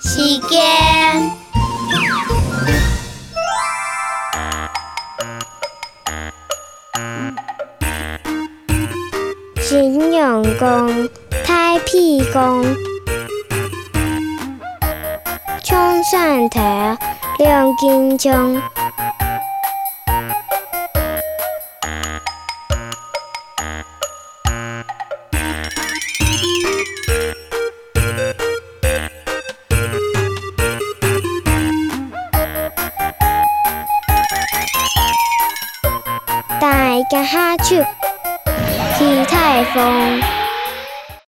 时间，金永公，太屁公，冲上头，亮剑枪。大家下手，起台风。